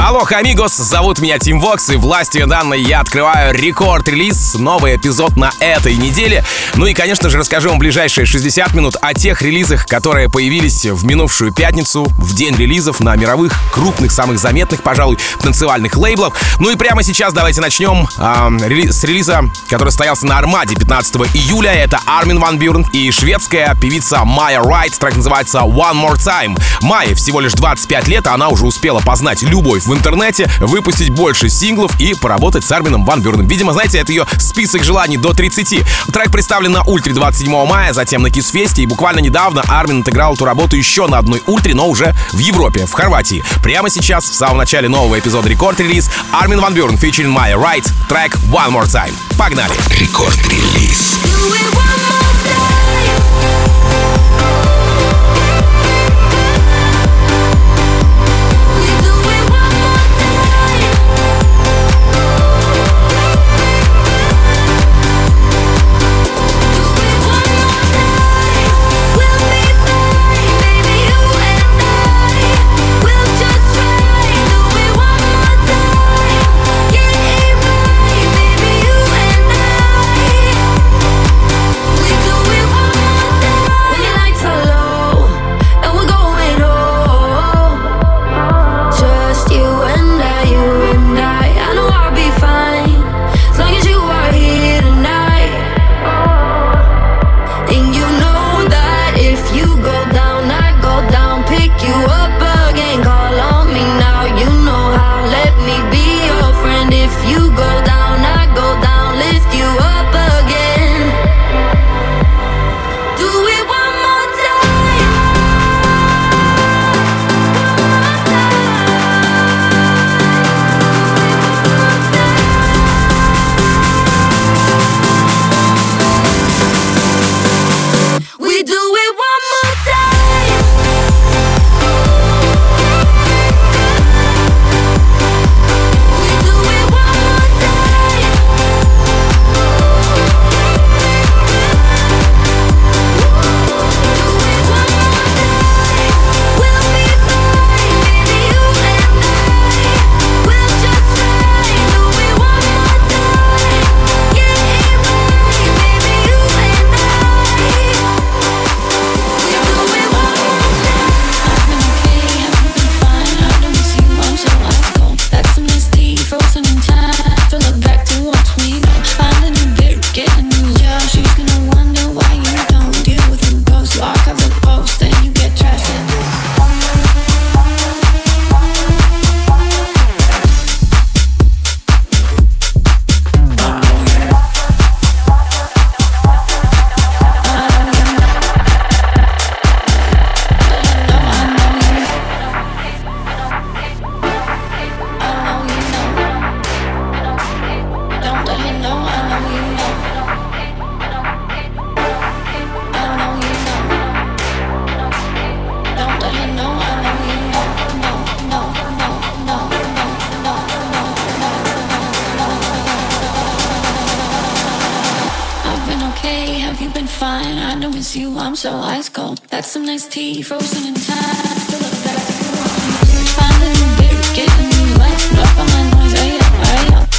Алло, амигос, зовут меня Тим Вокс, и властью данной я открываю рекорд-релиз, новый эпизод на этой неделе. Ну и, конечно же, расскажу вам ближайшие 60 минут о тех релизах, которые появились в минувшую пятницу, в день релизов на мировых, крупных, самых заметных, пожалуй, танцевальных лейблов. Ну и прямо сейчас давайте начнем э, рели- с релиза, который состоялся на Армаде 15 июля. Это Армин Ван Бюрен и шведская певица Майя Райт. Трек называется One More Time. Майе всего лишь 25 лет, а она уже успела познать любовь в интернете, выпустить больше синглов и поработать с Армином Ван Бюреном. Видимо, знаете, это ее список желаний до 30. Трек представлен на Ультре 27 мая, затем на Кисфесте, и буквально недавно Армин отыграл эту работу еще на одной Ультре, но уже в Европе, в Хорватии. Прямо сейчас, в самом начале нового эпизода рекорд-релиз, Армин Ван Бюрен, featuring Майя Райт, трек One More Time. Погнали! Рекорд-релиз. Do it one more time. I you, I'm so ice cold. That's some nice tea, frozen in time. Still look back you. New getting my noise.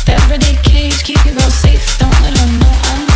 Everyday cage, keep your girl safe. Don't let her know I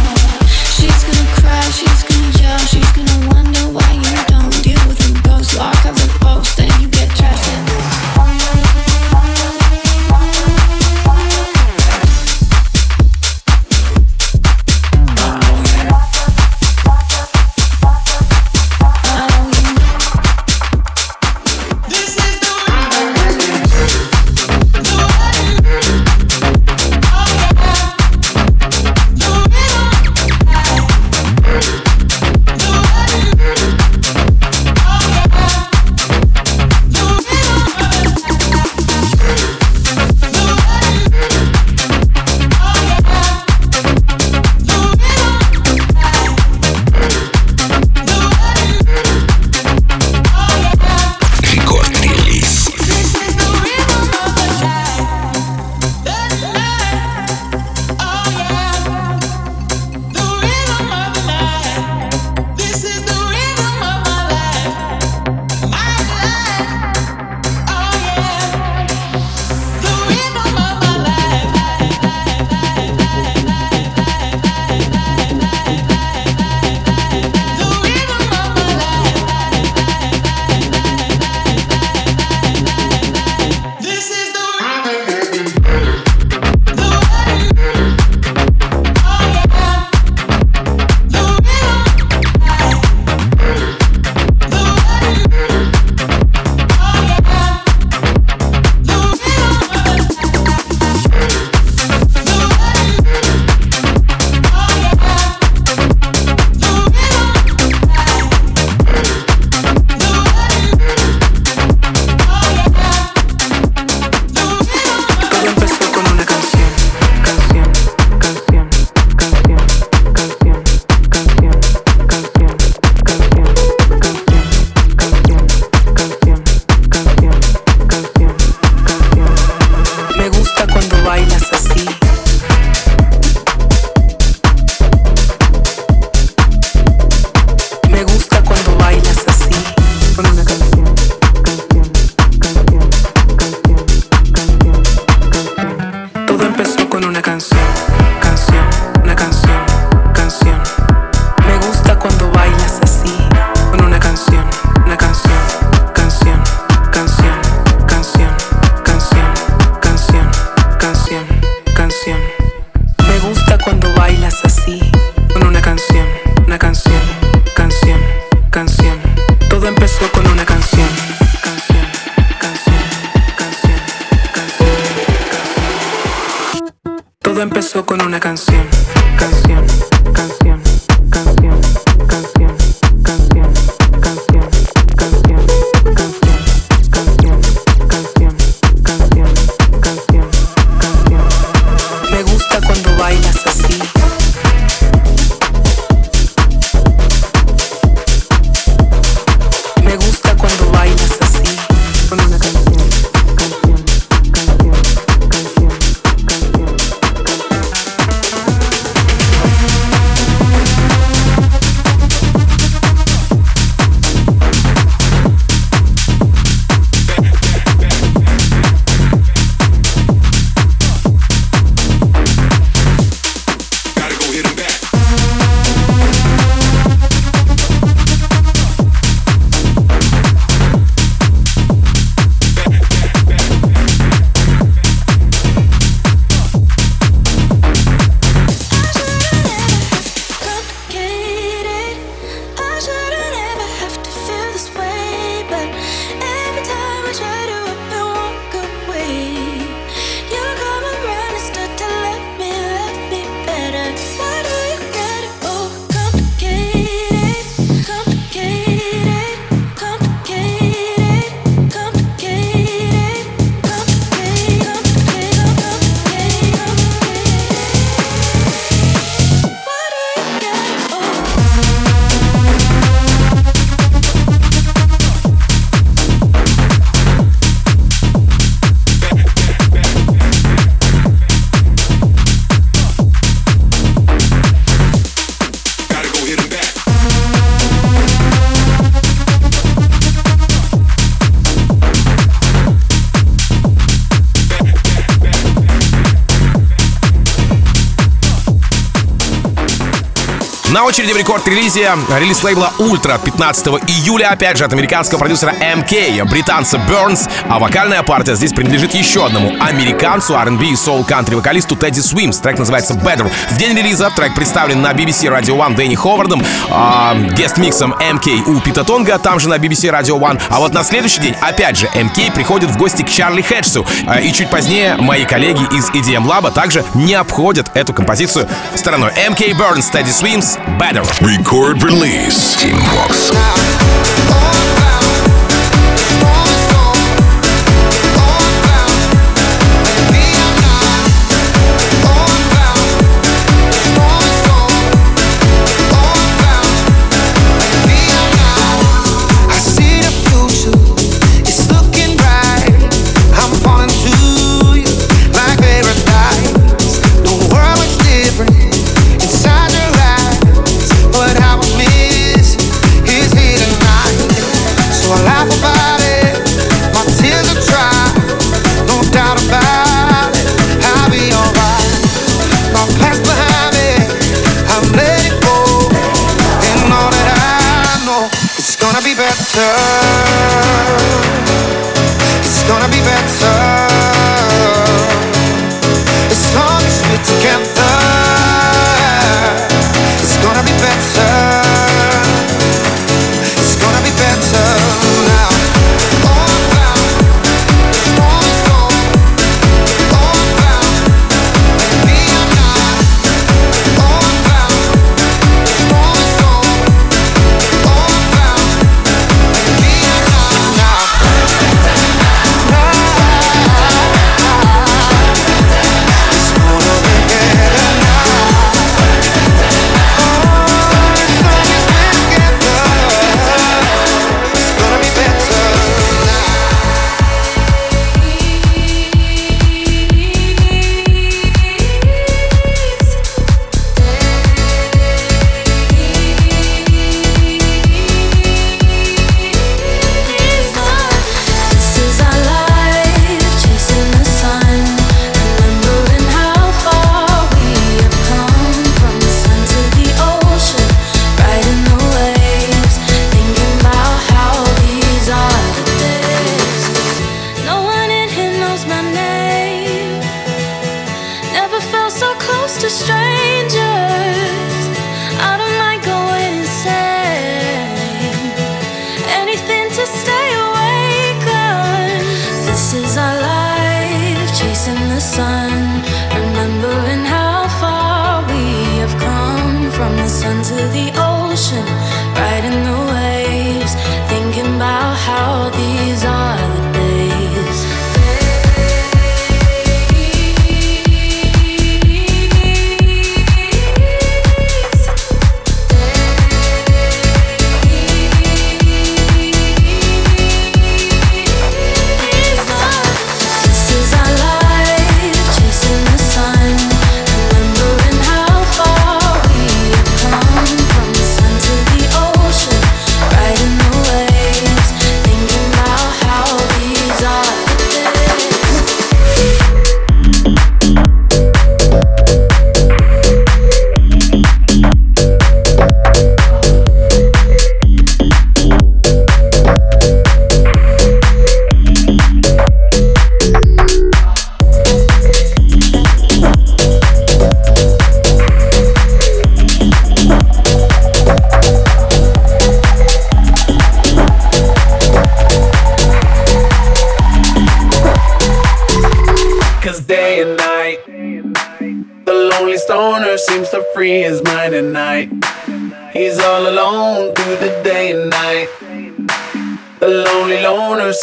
очереди в рекорд-релизе релиз лейбла Ультра 15 июля, опять же, от американского продюсера MK британца Burns, а вокальная партия здесь принадлежит еще одному американцу R&B и соул-кантри вокалисту Тедди Свимс. Трек называется Better. В день релиза трек представлен на BBC Radio One Дэнни Ховардом, а, гест-миксом MK у Пита Тонга, там же на BBC Radio One. А вот на следующий день, опять же, MK приходит в гости к Чарли Хеджсу. Э, а, и чуть позднее мои коллеги из EDM Lab также не обходят эту композицию стороной. М.К. Burns, Тедди Swims, Battle. Record release.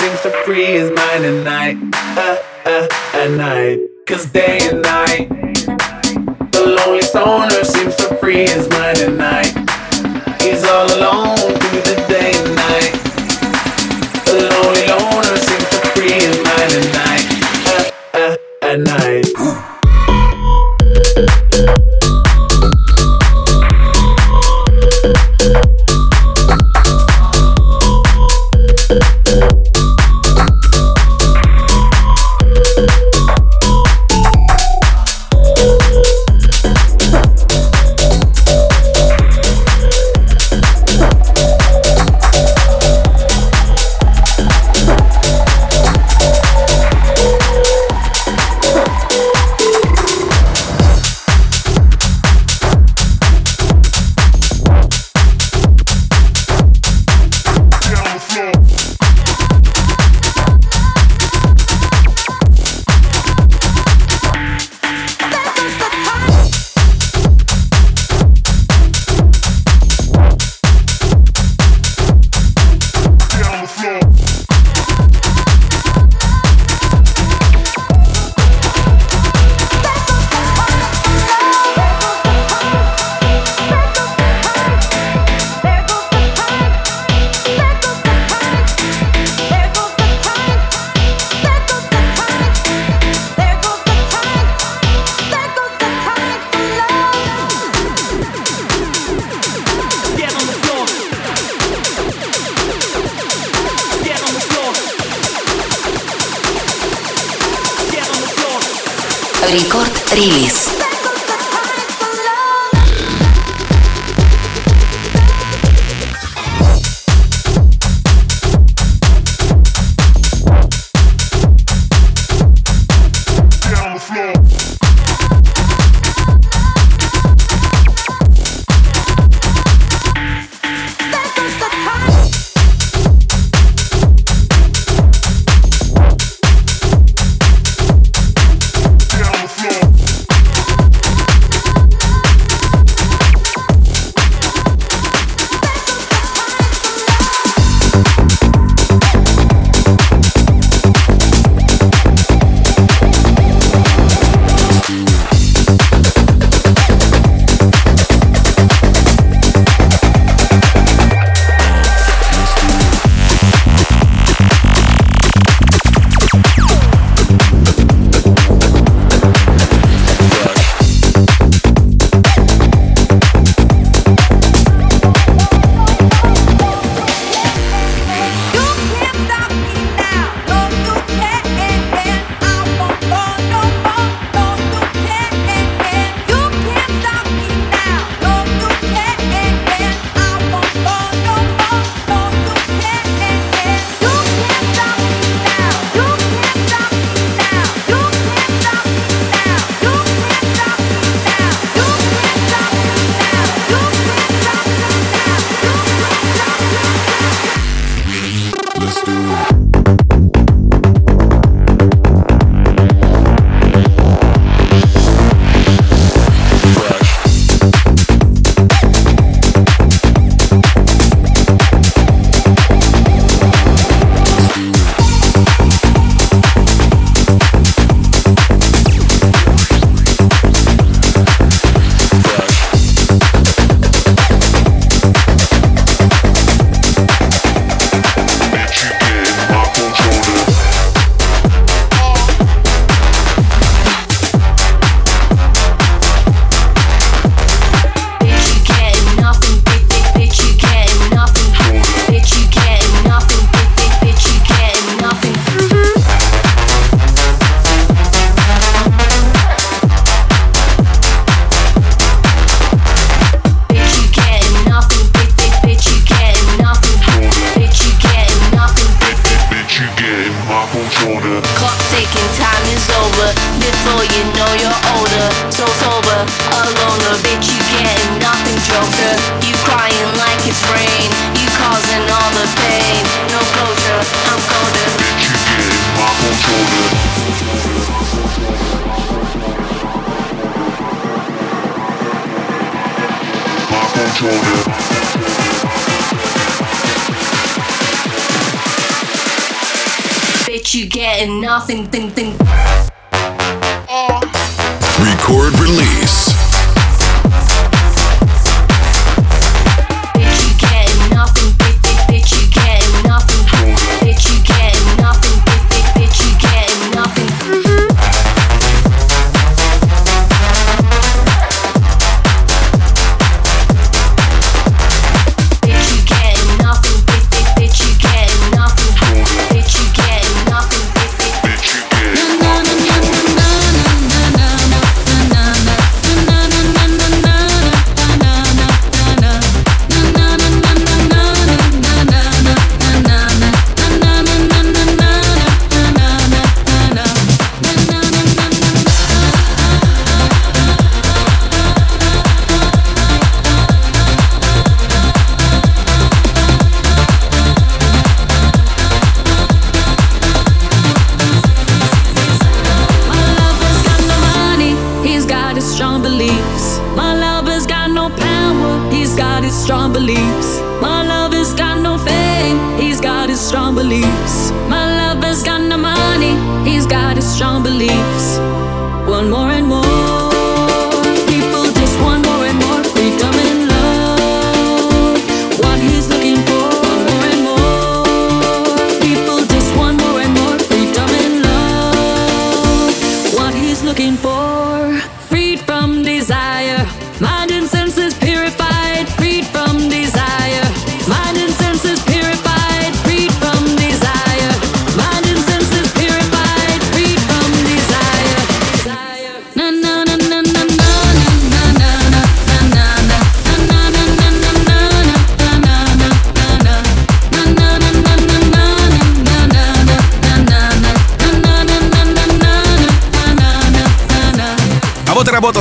Seems to free his mind at night. Uh, uh, at night. Cause day and night, the lonely stoner seems to free his mind at night. He's all alone Рекорд-релиз.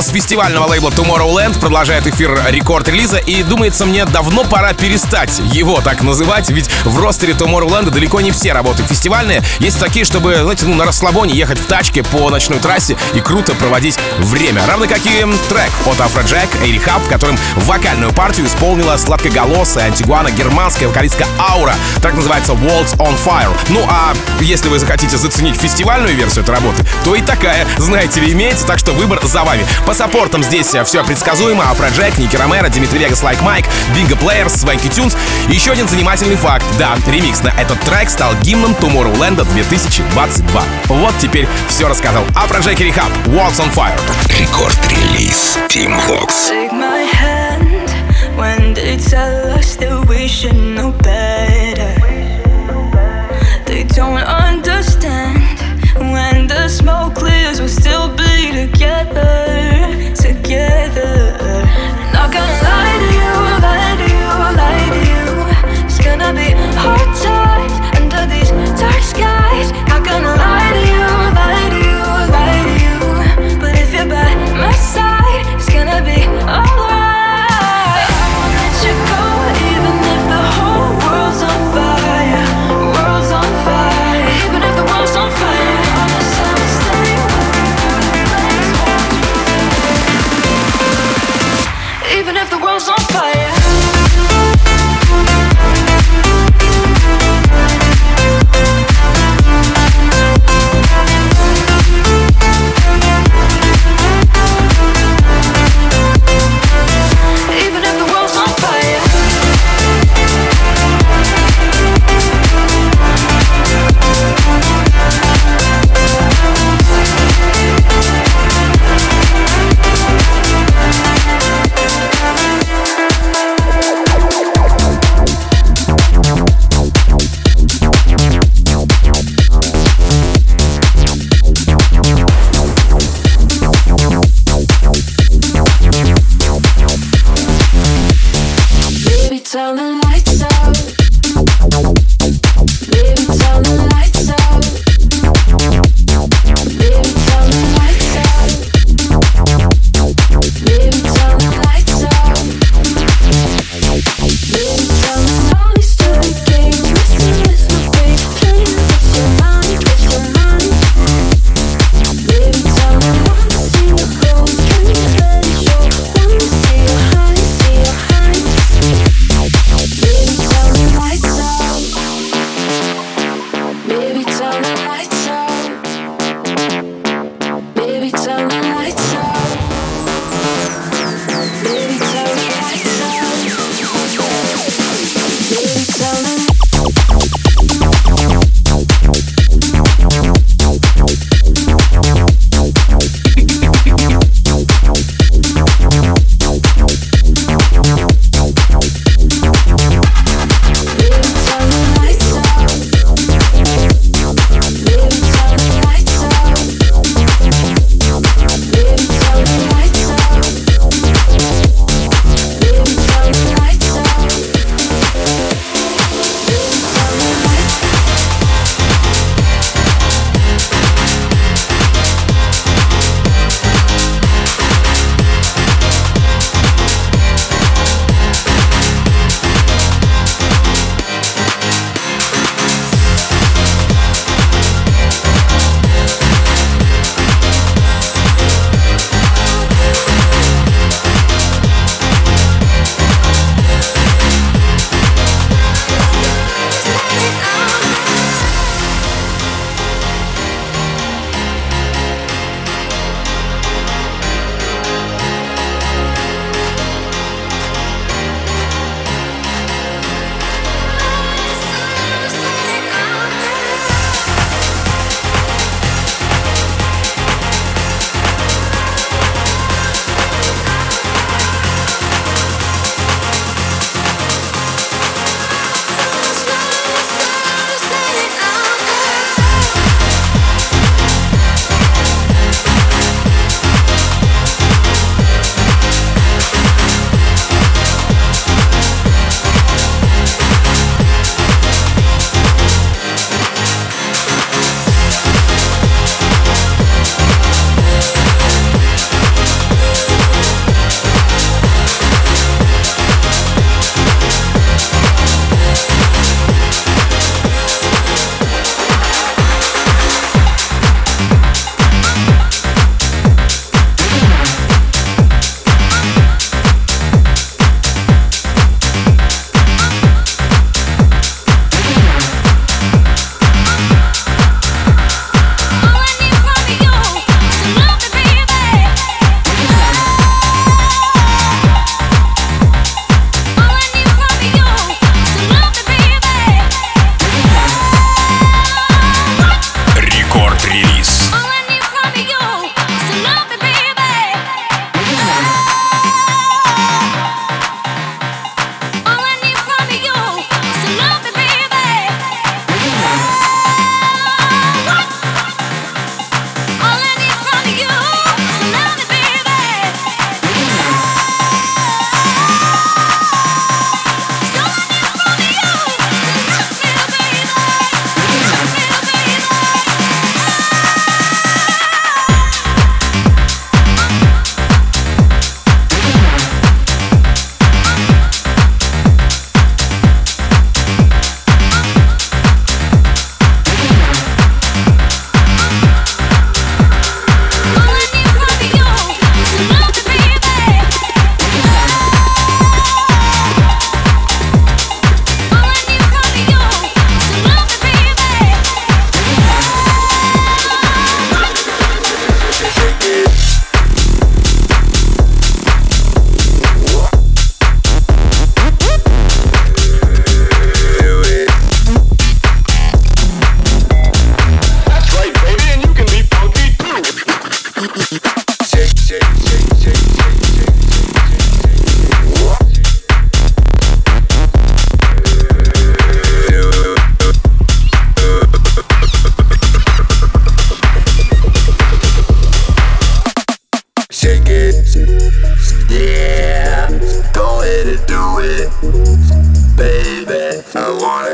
А работа с фестивального лейбла Tomorrowland продолжает эфир рекорд-релиза, и думается мне, давно пора перестать его так называть, ведь в ростере Tomorrowland далеко не все работы фестивальные. Есть такие, чтобы, знаете, ну, на расслабоне ехать в тачке по ночной трассе и круто проводить время. Равно как и трек от Афроджек и Рехаб, в котором вокальную партию исполнила сладкоголосая антигуано-германская вокалистка Аура. Так называется Worlds on Fire. Ну а если вы захотите заценить фестивальную версию этой работы, то и такая, знаете ли, имеется, так что выбор за вами. По саппортам здесь все предсказуемо. Афроджек, Ники Ромеро, Димитри Вегас, Лайк Майк, Бинго Плеерс, Свенки Тюнс. Еще один занимательный факт. Да, ремикс на этот трек стал гимном Tomorrowland 2022. Вот теперь все рассказал. Афроджек и Рехаб, Worlds on Fire. Record Release Tim Vox. Take my hand when they tell us that we should know better. They don't understand smoke clears, we'll still be together, together. Not gonna lie to you, lie to you, lie to you. It's gonna be hard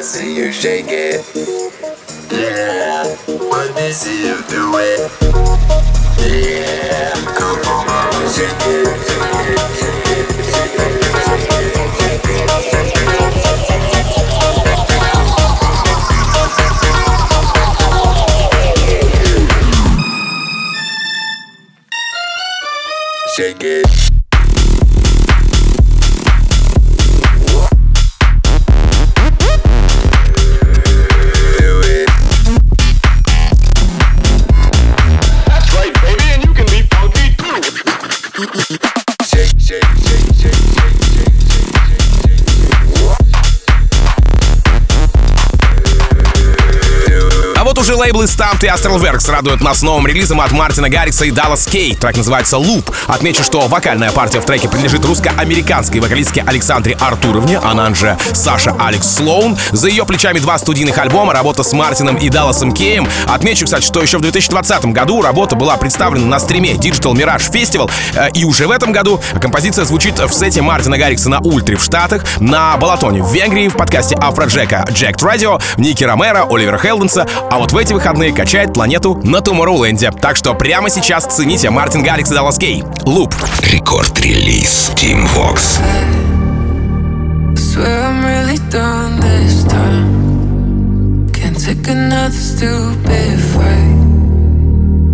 see you shake it. Yeah, let me see Stamped и Astralwerks радуют нас новым релизом от Мартина Гаррикса и Dallas Кей. Трек называется «Loop». Отмечу, что вокальная партия в треке принадлежит русско-американской вокалистке Александре Артуровне, она же Саша Алекс Слоун. За ее плечами два студийных альбома, работа с Мартином и Далласом Кеем. Отмечу, кстати, что еще в 2020 году работа была представлена на стриме Digital Mirage Festival, э, и уже в этом году композиция звучит в сете Мартина Гаррикса на Ультре в Штатах, на Балатоне в Венгрии, в подкасте Афроджека Джек Radio, Ники Ромеро, Оливера Хелденса, а вот в эти выходные качает планету на Туморроуленде. Так что прямо сейчас цените Мартин Гаррикс и Даллас Кей. Луп. Рекорд-релиз Team Vox. Take another stupid fight.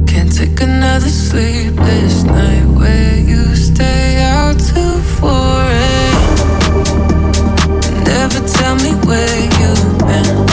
Can't take another sleepless night where you stay out till 4 Never tell me where you've been.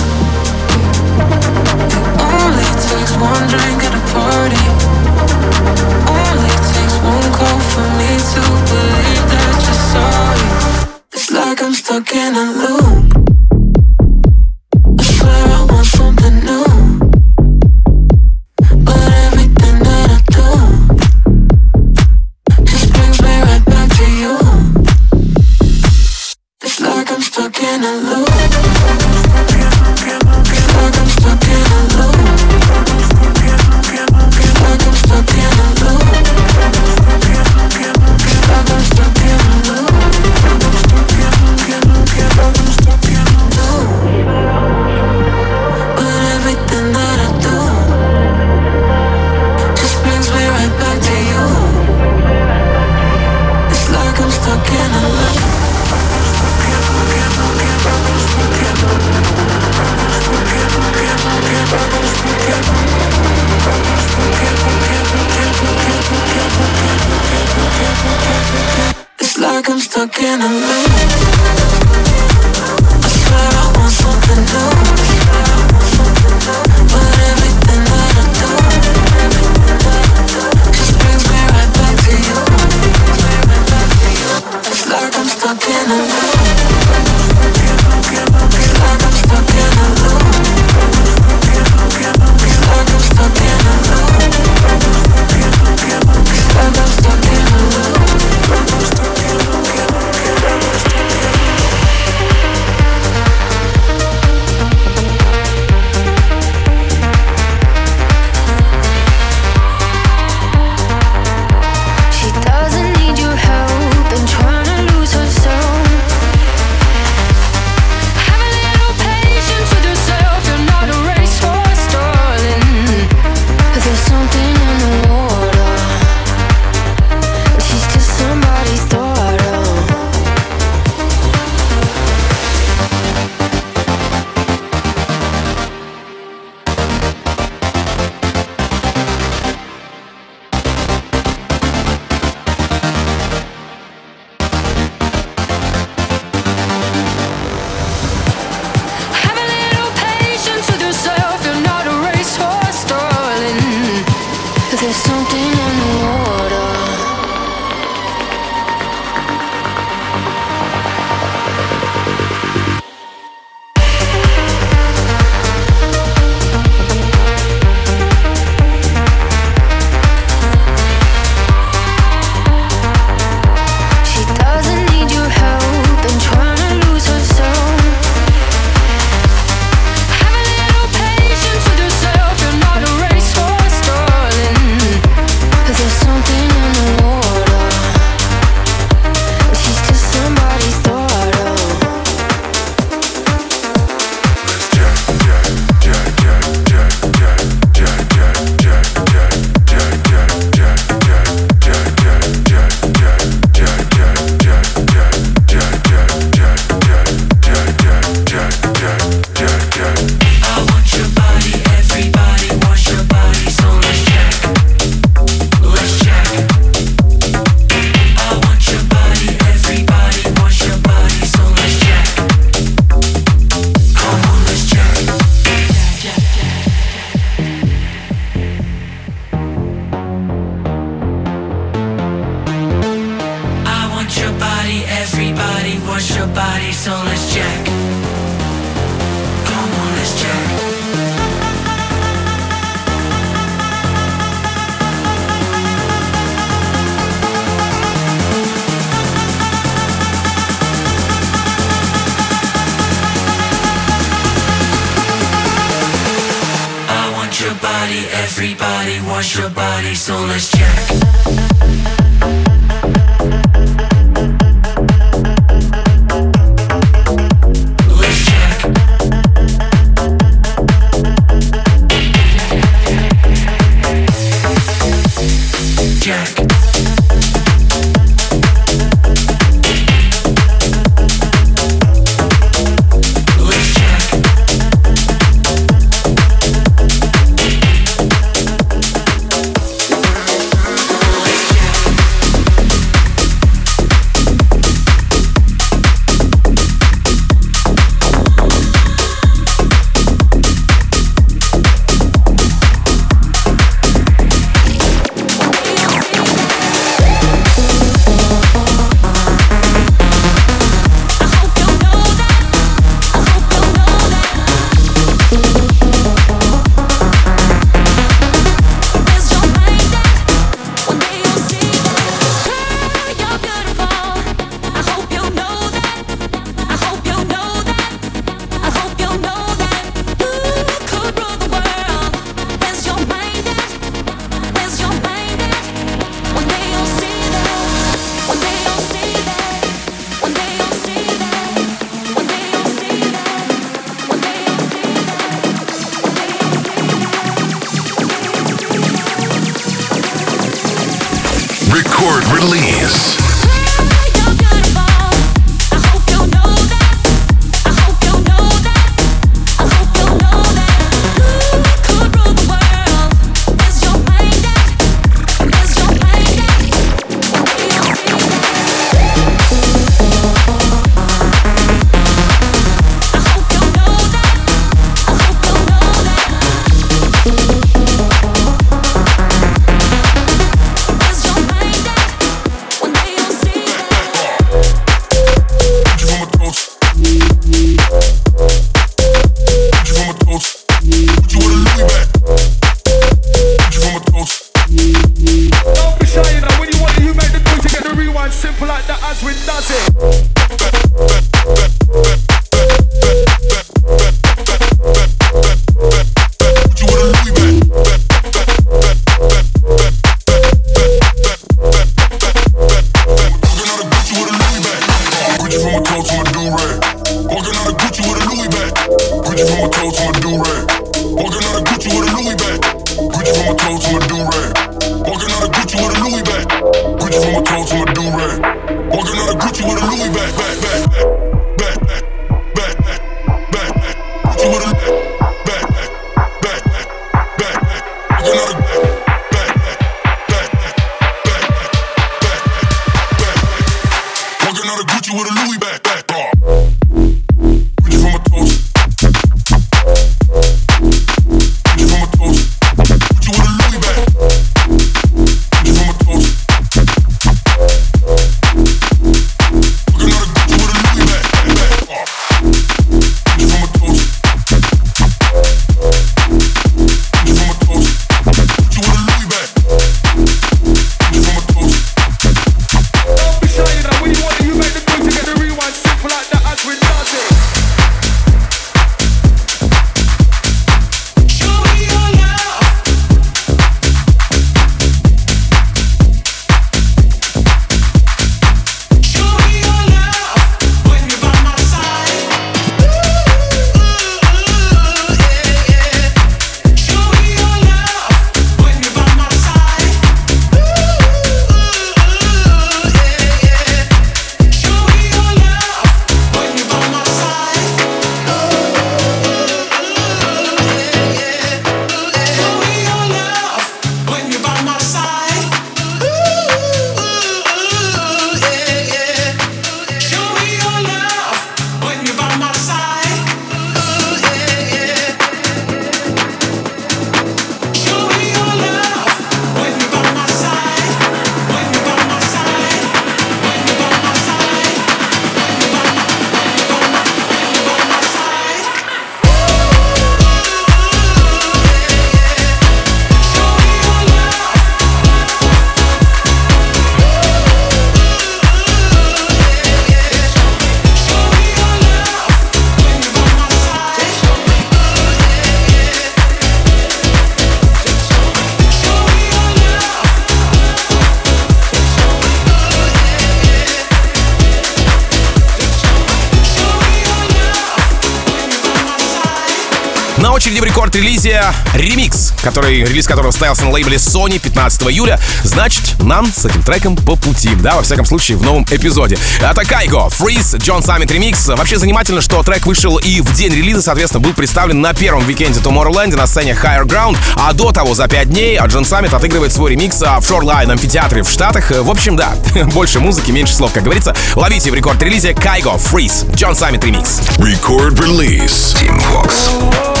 Очереди в рекорд-релизе ремикс, который, релиз которого состоялся на лейбле Sony 15 июля. Значит, нам с этим треком по пути, да, во всяком случае, в новом эпизоде. Это Кайго, Freeze, Джон Саммит ремикс. Вообще занимательно, что трек вышел и в день релиза, соответственно, был представлен на первом викенде Tomorrowland на сцене Higher Ground, а до того, за 5 дней, Джон Саммит отыгрывает свой ремикс в Shoreline амфитеатре в Штатах. В общем, да, больше музыки, меньше слов, как говорится. Ловите в рекорд-релизе Кайго, Freeze, Джон Саммит ремикс. Record release. Tim Vox.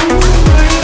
Thank you.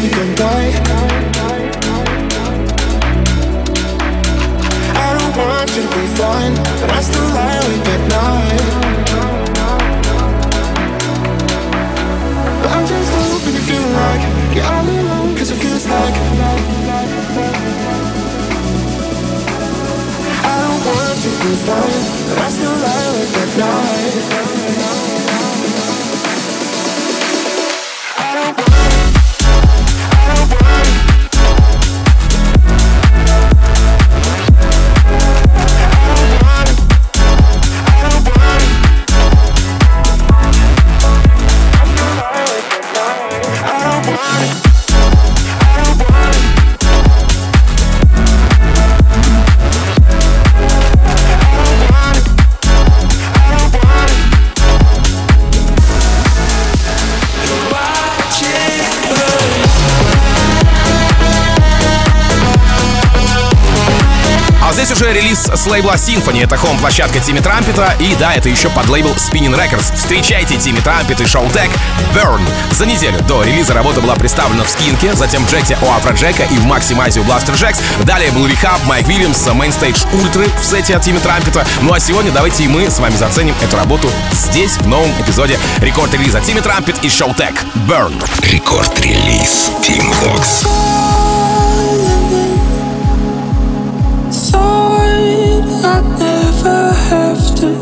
You can die. I don't want you to be fine, but I still lie awake at night. I'm just hoping you feel like you're all alone, cause it feels like I don't want you to be fine, but I still lie awake at night. С лейбла Sinphony. Это home-площадка Тимми Трампета. И да, это еще подлейбл Spinnin' Records. Встречайте Тимми Трампет и Шоу Тек Burn. За неделю до релиза работа была представлена в Скинке, затем в Джете у Афроджека и в Максимазе у Бластер Джекс. Далее был Рехаб, Майк Вильямс, Мейнстейдж Ультры в сете от Тимми Трампета. Ну а сегодня давайте и мы с вами заценим эту работу здесь, в новом эпизоде рекорд-релиза Тимми Трампет и Шоу Тек Burn. Record Release Tim Vox. to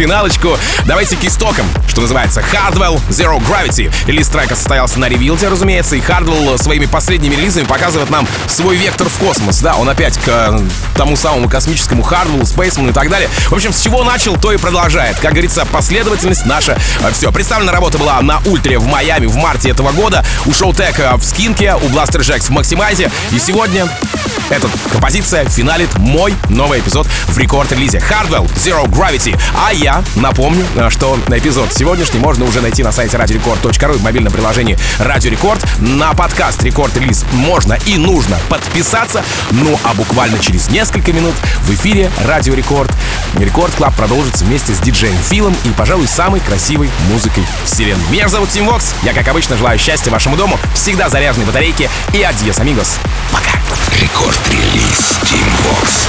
финалочку давайте к истокам, что называется Hardwell Zero Gravity. Релиз трека состоялся на ревилте, разумеется, и Hardwell своими последними релизами показывает нам свой вектор в космос. Да, он опять к э, тому самому космическому Hardwell, Spaceman и так далее. В общем, с чего начал, то и продолжает. Как говорится, последовательность наша все. Представлена работа была на Ультре в Майами в марте этого года, у Showtek э, в Скинке, у Blaster Jacks в Максимайзе. И сегодня эта композиция финалит мой новый эпизод в рекорд-релизе Hardwell Zero Gravity. А я напомню, э, что эпизод сегодняшний можно уже найти на сайте radiorecord.ru и в мобильном приложении Radio Record. На подкаст рекорд-релиз можно и нужно подписаться. Ну а буквально через несколько минут в эфире Радио Рекорд Record Club продолжится вместе с диджеем Филом и, пожалуй, самой красивой музыкой вселенной. Меня зовут Тим Вокс. Я, как обычно, желаю счастья вашему дому, всегда заряженной батарейки и adiós, amigos. Пока. Record Release Tim Vox.